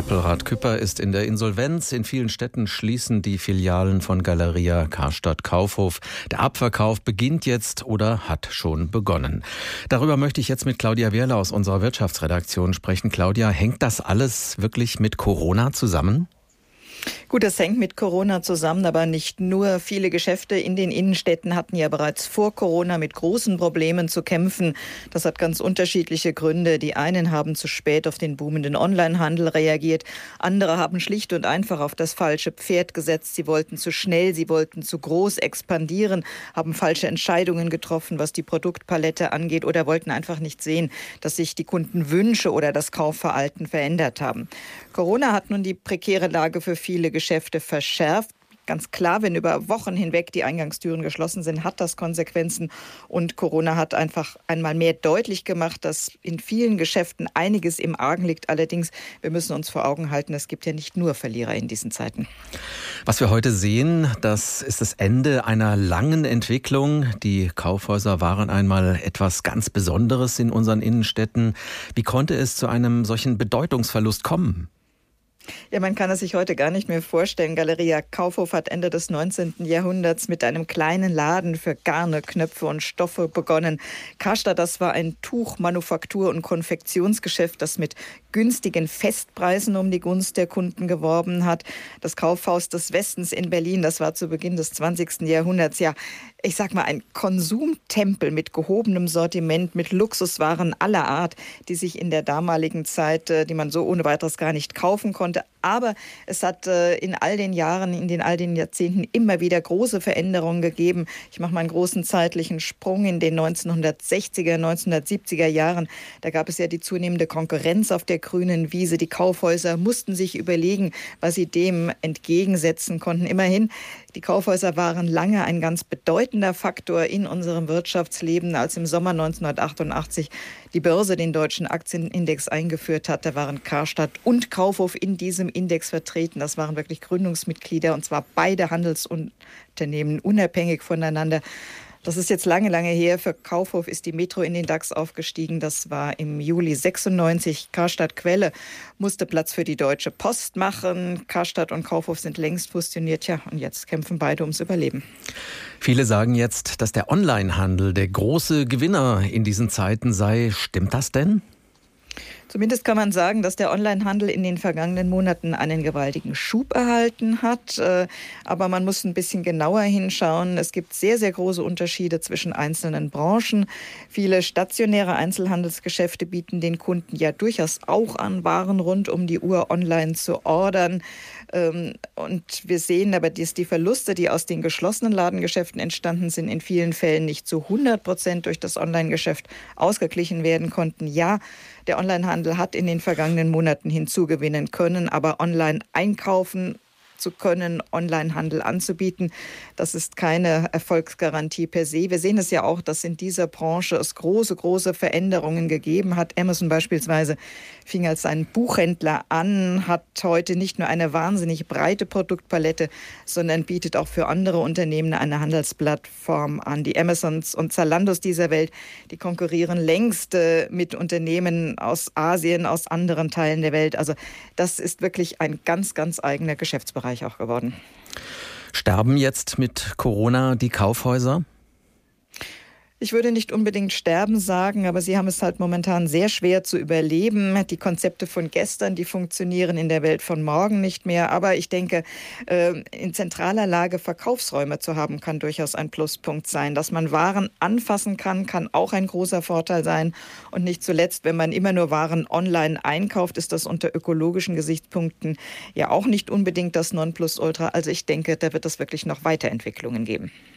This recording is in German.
Appelrad Küpper ist in der Insolvenz. In vielen Städten schließen die Filialen von Galeria Karstadt Kaufhof. Der Abverkauf beginnt jetzt oder hat schon begonnen. Darüber möchte ich jetzt mit Claudia Wehrle aus unserer Wirtschaftsredaktion sprechen. Claudia, hängt das alles wirklich mit Corona zusammen? Gut, das hängt mit Corona zusammen, aber nicht nur. Viele Geschäfte in den Innenstädten hatten ja bereits vor Corona mit großen Problemen zu kämpfen. Das hat ganz unterschiedliche Gründe. Die einen haben zu spät auf den boomenden Onlinehandel reagiert. Andere haben schlicht und einfach auf das falsche Pferd gesetzt. Sie wollten zu schnell, sie wollten zu groß expandieren, haben falsche Entscheidungen getroffen, was die Produktpalette angeht oder wollten einfach nicht sehen, dass sich die Kundenwünsche oder das Kaufverhalten verändert haben. Corona hat nun die prekäre Lage für viele Geschäfte verschärft. Ganz klar, wenn über Wochen hinweg die Eingangstüren geschlossen sind, hat das Konsequenzen. Und Corona hat einfach einmal mehr deutlich gemacht, dass in vielen Geschäften einiges im Argen liegt. Allerdings, wir müssen uns vor Augen halten, es gibt ja nicht nur Verlierer in diesen Zeiten. Was wir heute sehen, das ist das Ende einer langen Entwicklung. Die Kaufhäuser waren einmal etwas ganz Besonderes in unseren Innenstädten. Wie konnte es zu einem solchen Bedeutungsverlust kommen? Ja, man kann es sich heute gar nicht mehr vorstellen. Galeria Kaufhof hat Ende des 19. Jahrhunderts mit einem kleinen Laden für Garne, Knöpfe und Stoffe begonnen. Karstadt, das war ein Tuchmanufaktur- und Konfektionsgeschäft, das mit günstigen Festpreisen um die Gunst der Kunden geworben hat. Das Kaufhaus des Westens in Berlin, das war zu Beginn des 20. Jahrhunderts ja, ich sag mal, ein Konsumtempel mit gehobenem Sortiment, mit Luxuswaren aller Art, die sich in der damaligen Zeit, äh, die man so ohne weiteres gar nicht kaufen konnte, aber es hat äh, in all den Jahren, in den all den Jahrzehnten immer wieder große Veränderungen gegeben. Ich mache mal einen großen zeitlichen Sprung in den 1960er, 1970er Jahren. Da gab es ja die zunehmende Konkurrenz auf der grünen Wiese. Die Kaufhäuser mussten sich überlegen, was sie dem entgegensetzen konnten. Immerhin, die Kaufhäuser waren lange ein ganz bedeutender Faktor in unserem Wirtschaftsleben. Als im Sommer 1988 die Börse den deutschen Aktienindex eingeführt hat, da waren Karstadt und Kaufhof in diesem Index vertreten. Das waren wirklich Gründungsmitglieder und zwar beide Handelsunternehmen unabhängig voneinander. Das ist jetzt lange, lange her. Für Kaufhof ist die Metro in den DAX aufgestiegen. Das war im Juli 96. Karstadt Quelle musste Platz für die Deutsche Post machen. Karstadt und Kaufhof sind längst fusioniert. Ja, und jetzt kämpfen beide ums Überleben. Viele sagen jetzt, dass der Onlinehandel der große Gewinner in diesen Zeiten sei. Stimmt das denn? Zumindest kann man sagen, dass der Onlinehandel in den vergangenen Monaten einen gewaltigen Schub erhalten hat. Äh, aber man muss ein bisschen genauer hinschauen. Es gibt sehr, sehr große Unterschiede zwischen einzelnen Branchen. Viele stationäre Einzelhandelsgeschäfte bieten den Kunden ja durchaus auch an, Waren rund um die Uhr online zu ordern. Ähm, und wir sehen aber, dass die Verluste, die aus den geschlossenen Ladengeschäften entstanden sind, in vielen Fällen nicht zu 100 Prozent durch das Online-Geschäft ausgeglichen werden konnten. Ja, der Onlinehandel hat in den vergangenen Monaten hinzugewinnen können, aber online einkaufen zu können, Onlinehandel anzubieten. Das ist keine Erfolgsgarantie per se. Wir sehen es ja auch, dass in dieser Branche es große, große Veränderungen gegeben hat. Amazon beispielsweise fing als ein Buchhändler an, hat heute nicht nur eine wahnsinnig breite Produktpalette, sondern bietet auch für andere Unternehmen eine Handelsplattform an. Die Amazons und Zalandos dieser Welt, die konkurrieren längst äh, mit Unternehmen aus Asien, aus anderen Teilen der Welt. Also das ist wirklich ein ganz, ganz eigener Geschäftsbereich erfolgreich auch geworden. Sterben jetzt mit Corona die Kaufhäuser? Ich würde nicht unbedingt sterben sagen, aber sie haben es halt momentan sehr schwer zu überleben. Die Konzepte von gestern, die funktionieren in der Welt von morgen nicht mehr. Aber ich denke, ähm, in zentraler Lage Verkaufsräume zu haben, kann durchaus ein Pluspunkt sein. Dass man Waren anfassen kann, kann auch ein großer Vorteil sein. Und nicht zuletzt, wenn man immer nur Waren online einkauft, ist das unter ökologischen Gesichtspunkten ja auch nicht unbedingt das Nonplusultra. Also ich denke, da wird es wirklich noch Weiterentwicklungen geben.